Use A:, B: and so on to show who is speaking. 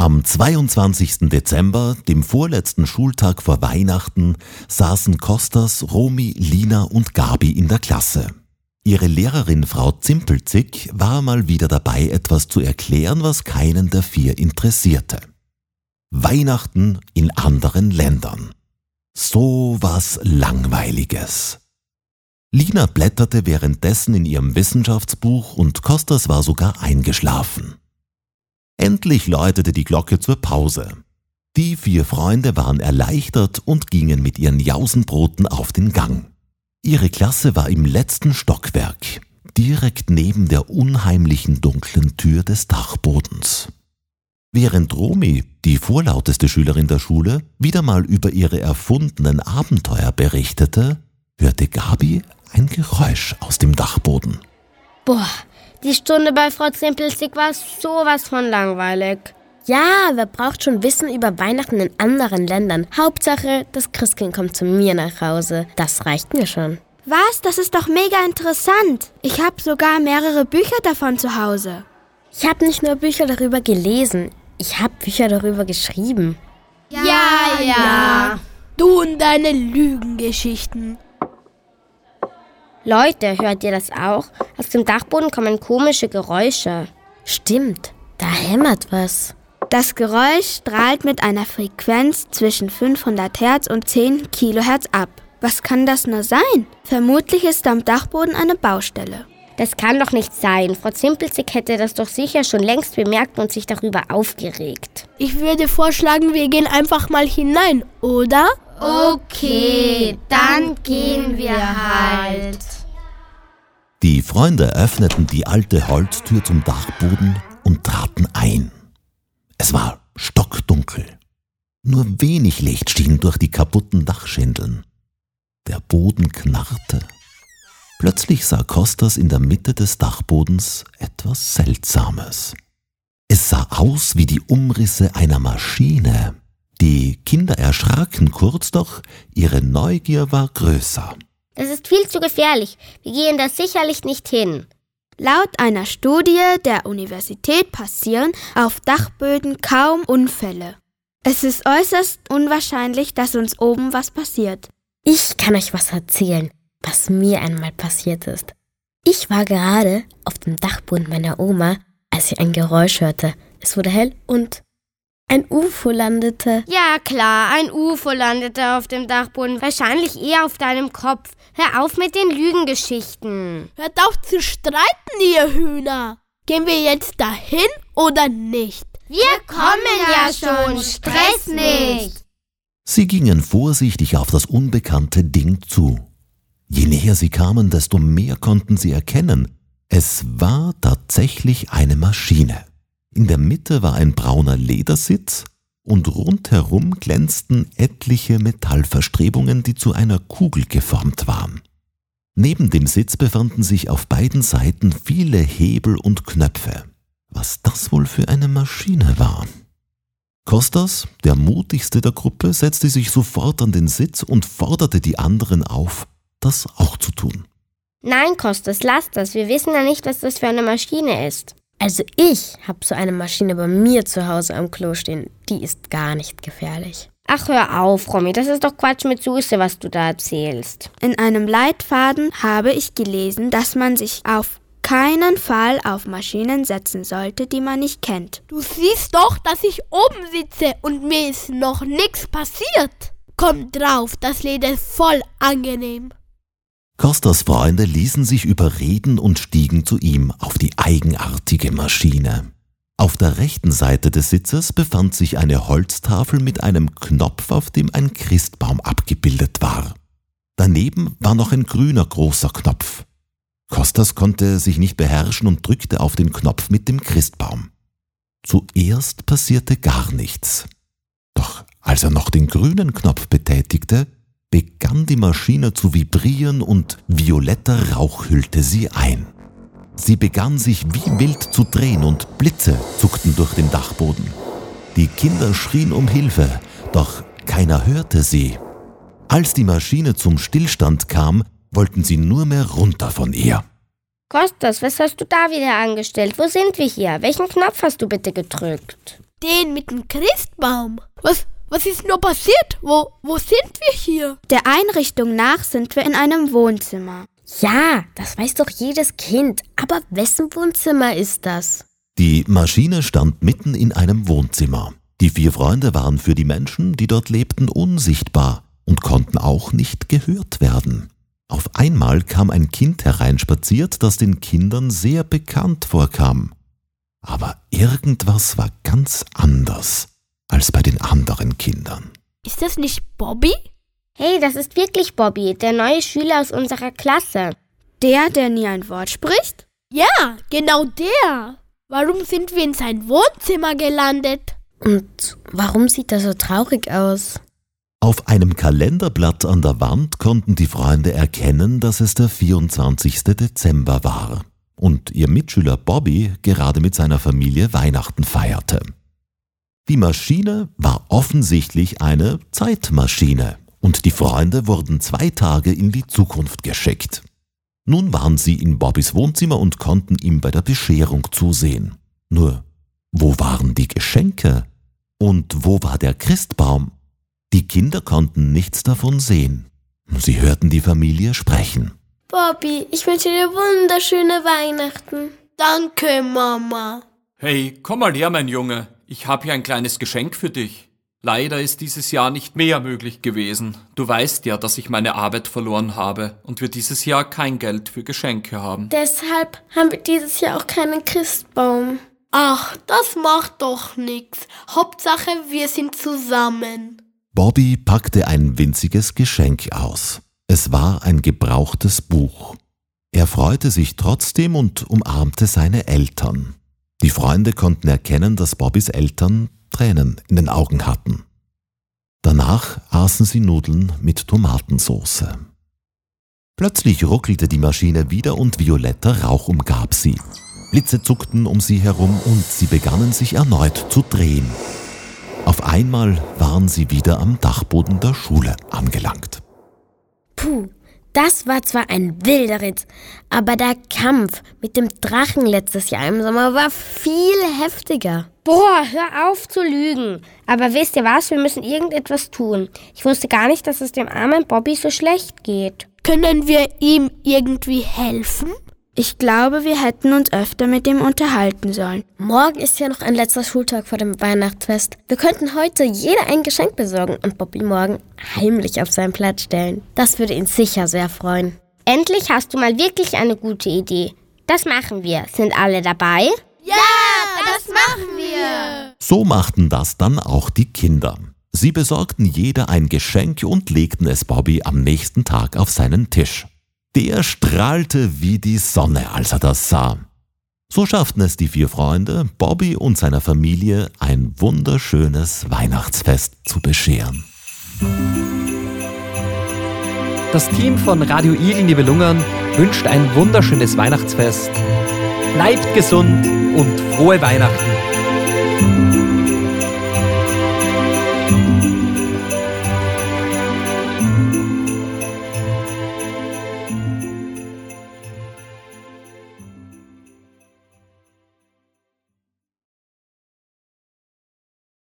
A: Am 22. Dezember, dem vorletzten Schultag vor Weihnachten, saßen Kostas, Romi, Lina und Gabi in der Klasse. Ihre Lehrerin Frau Zimpelzig war mal wieder dabei, etwas zu erklären, was keinen der vier interessierte. Weihnachten in anderen Ländern. So was Langweiliges. Lina blätterte währenddessen in ihrem Wissenschaftsbuch und Kostas war sogar eingeschlafen. Endlich läutete die Glocke zur Pause. Die vier Freunde waren erleichtert und gingen mit ihren Jausenbroten auf den Gang. Ihre Klasse war im letzten Stockwerk, direkt neben der unheimlichen dunklen Tür des Dachbodens. Während Romy, die vorlauteste Schülerin der Schule, wieder mal über ihre erfundenen Abenteuer berichtete, hörte Gabi ein Geräusch aus dem Dachboden.
B: Boah, die Stunde bei Frau Zimpelsig war sowas von langweilig.
C: Ja, wer braucht schon Wissen über Weihnachten in anderen Ländern? Hauptsache, das Christkind kommt zu mir nach Hause. Das reicht mir schon.
D: Was? Das ist doch mega interessant. Ich habe sogar mehrere Bücher davon zu Hause.
C: Ich habe nicht nur Bücher darüber gelesen, ich habe Bücher darüber geschrieben.
B: Ja, ja. ja.
E: Du und deine Lügengeschichten.
B: Leute, hört ihr das auch? Aus dem Dachboden kommen komische Geräusche.
C: Stimmt, da hämmert was.
D: Das Geräusch strahlt mit einer Frequenz zwischen 500 Hertz und 10 Kilohertz ab. Was kann das nur sein? Vermutlich ist am Dachboden eine Baustelle.
B: Das kann doch nicht sein. Frau Zimpelzig hätte das doch sicher schon längst bemerkt und sich darüber aufgeregt.
E: Ich würde vorschlagen, wir gehen einfach mal hinein, oder?
B: Okay, dann gehen wir halt.
A: Die Freunde öffneten die alte Holztür zum Dachboden und traten ein. Es war stockdunkel. Nur wenig Licht schien durch die kaputten Dachschindeln. Der Boden knarrte. Plötzlich sah Kostas in der Mitte des Dachbodens etwas Seltsames. Es sah aus wie die Umrisse einer Maschine. Die Kinder erschraken kurz, doch ihre Neugier war größer.
B: Das ist viel zu gefährlich. Wir gehen da sicherlich nicht hin.
D: Laut einer Studie der Universität passieren auf Dachböden kaum Unfälle. Es ist äußerst unwahrscheinlich, dass uns oben was passiert.
C: Ich kann euch was erzählen, was mir einmal passiert ist. Ich war gerade auf dem Dachboden meiner Oma, als ich ein Geräusch hörte. Es wurde hell und ein UFO landete.
B: Ja, klar, ein UFO landete auf dem Dachboden. Wahrscheinlich eher auf deinem Kopf. Hör auf mit den Lügengeschichten.
E: Hört auf zu streiten, ihr Hühner. Gehen wir jetzt dahin oder nicht?
B: Wir kommen ja schon. Stress nicht.
A: Sie gingen vorsichtig auf das unbekannte Ding zu. Je näher sie kamen, desto mehr konnten sie erkennen. Es war tatsächlich eine Maschine. In der Mitte war ein brauner Ledersitz und rundherum glänzten etliche Metallverstrebungen, die zu einer Kugel geformt waren. Neben dem Sitz befanden sich auf beiden Seiten viele Hebel und Knöpfe. Was das wohl für eine Maschine war? Kostas, der mutigste der Gruppe, setzte sich sofort an den Sitz und forderte die anderen auf, das auch zu tun.
B: Nein, Kostas, lass das. Wir wissen ja nicht, was das für eine Maschine ist.
C: Also ich habe so eine Maschine bei mir zu Hause am Klo stehen. Die ist gar nicht gefährlich.
B: Ach, hör auf, Romy, das ist doch Quatsch mit Soße, was du da erzählst.
D: In einem Leitfaden habe ich gelesen, dass man sich auf keinen Fall auf Maschinen setzen sollte, die man nicht kennt.
E: Du siehst doch, dass ich oben sitze und mir ist noch nichts passiert. Komm drauf, das Leder ist voll angenehm.
A: Costas Freunde ließen sich überreden und stiegen zu ihm auf die eigenartige Maschine. Auf der rechten Seite des Sitzes befand sich eine Holztafel mit einem Knopf, auf dem ein Christbaum abgebildet war. Daneben war noch ein grüner großer Knopf. Costas konnte sich nicht beherrschen und drückte auf den Knopf mit dem Christbaum. Zuerst passierte gar nichts. Doch als er noch den grünen Knopf betätigte, begann die Maschine zu vibrieren und violetter Rauch hüllte sie ein. Sie begann sich wie wild zu drehen und Blitze zuckten durch den Dachboden. Die Kinder schrien um Hilfe, doch keiner hörte sie. Als die Maschine zum Stillstand kam, wollten sie nur mehr runter von ihr.
B: Kostas, was hast du da wieder angestellt? Wo sind wir hier? Welchen Knopf hast du bitte gedrückt?
E: Den mit dem Christbaum. Was, was ist nur passiert? Wo, wo sind wir hier?
D: Der Einrichtung nach sind wir in einem Wohnzimmer.
C: Ja, das weiß doch jedes Kind. Aber wessen Wohnzimmer ist das?
A: Die Maschine stand mitten in einem Wohnzimmer. Die vier Freunde waren für die Menschen, die dort lebten, unsichtbar und konnten auch nicht gehört werden. Auf einmal kam ein Kind hereinspaziert, das den Kindern sehr bekannt vorkam. Aber irgendwas war ganz anders als bei den anderen Kindern.
E: Ist das nicht Bobby?
B: Hey, das ist wirklich Bobby, der neue Schüler aus unserer Klasse.
D: Der, der nie ein Wort spricht?
E: Ja, genau der. Warum sind wir in sein Wohnzimmer gelandet?
C: Und warum sieht er so traurig aus?
A: Auf einem Kalenderblatt an der Wand konnten die Freunde erkennen, dass es der 24. Dezember war und ihr Mitschüler Bobby gerade mit seiner Familie Weihnachten feierte. Die Maschine war offensichtlich eine Zeitmaschine und die Freunde wurden zwei Tage in die Zukunft geschickt. Nun waren sie in Bobbys Wohnzimmer und konnten ihm bei der Bescherung zusehen. Nur, wo waren die Geschenke? Und wo war der Christbaum? Die Kinder konnten nichts davon sehen. Sie hörten die Familie sprechen.
C: Bobby, ich wünsche dir wunderschöne Weihnachten.
E: Danke, Mama.
F: Hey, komm mal her, mein Junge. Ich habe hier ein kleines Geschenk für dich. Leider ist dieses Jahr nicht mehr möglich gewesen. Du weißt ja, dass ich meine Arbeit verloren habe und wir dieses Jahr kein Geld für Geschenke haben.
C: Deshalb haben wir dieses Jahr auch keinen Christbaum.
E: Ach, das macht doch nichts. Hauptsache, wir sind zusammen.
A: Bobby packte ein winziges Geschenk aus. Es war ein gebrauchtes Buch. Er freute sich trotzdem und umarmte seine Eltern. Die Freunde konnten erkennen, dass Bobbys Eltern Tränen in den Augen hatten. Danach aßen sie Nudeln mit Tomatensauce. Plötzlich ruckelte die Maschine wieder und violetter Rauch umgab sie. Blitze zuckten um sie herum und sie begannen sich erneut zu drehen. Auf einmal waren sie wieder am Dachboden der Schule angelangt.
C: Puh, das war zwar ein wilder Ritt, aber der Kampf mit dem Drachen letztes Jahr im Sommer war viel heftiger.
B: Boah, hör auf zu lügen. Aber wisst ihr was, wir müssen irgendetwas tun. Ich wusste gar nicht, dass es dem armen Bobby so schlecht geht.
E: Können wir ihm irgendwie helfen?
D: Ich glaube, wir hätten uns öfter mit ihm unterhalten sollen.
C: Morgen ist ja noch ein letzter Schultag vor dem Weihnachtsfest. Wir könnten heute jeder ein Geschenk besorgen und Bobby morgen heimlich auf seinen Platz stellen. Das würde ihn sicher sehr freuen.
B: Endlich hast du mal wirklich eine gute Idee. Das machen wir. Sind alle dabei?
E: Ja, das machen wir.
A: So machten das dann auch die Kinder. Sie besorgten jeder ein Geschenk und legten es Bobby am nächsten Tag auf seinen Tisch. Der strahlte wie die Sonne, als er das sah. So schafften es die vier Freunde, Bobby und seiner Familie ein wunderschönes Weihnachtsfest zu bescheren.
G: Das Team von Radio Igel Nibelungern wünscht ein wunderschönes Weihnachtsfest. Bleibt gesund und frohe Weihnachten.